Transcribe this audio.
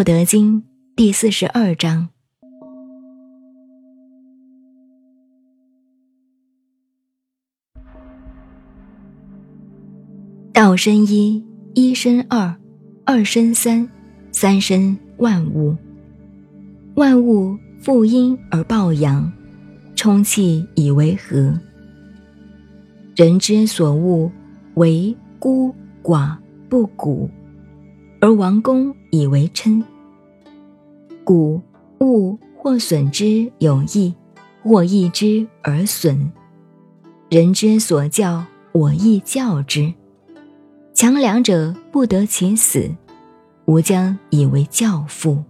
道德经第四十二章：道生一，一生二，二生三，三生万物。万物负阴而抱阳，充气以为和。人之所恶，为孤寡不古，而王公以为嗔。故物或损之有益，或益之而损。人之所教，我亦教之。强梁者不得其死，吾将以为教父。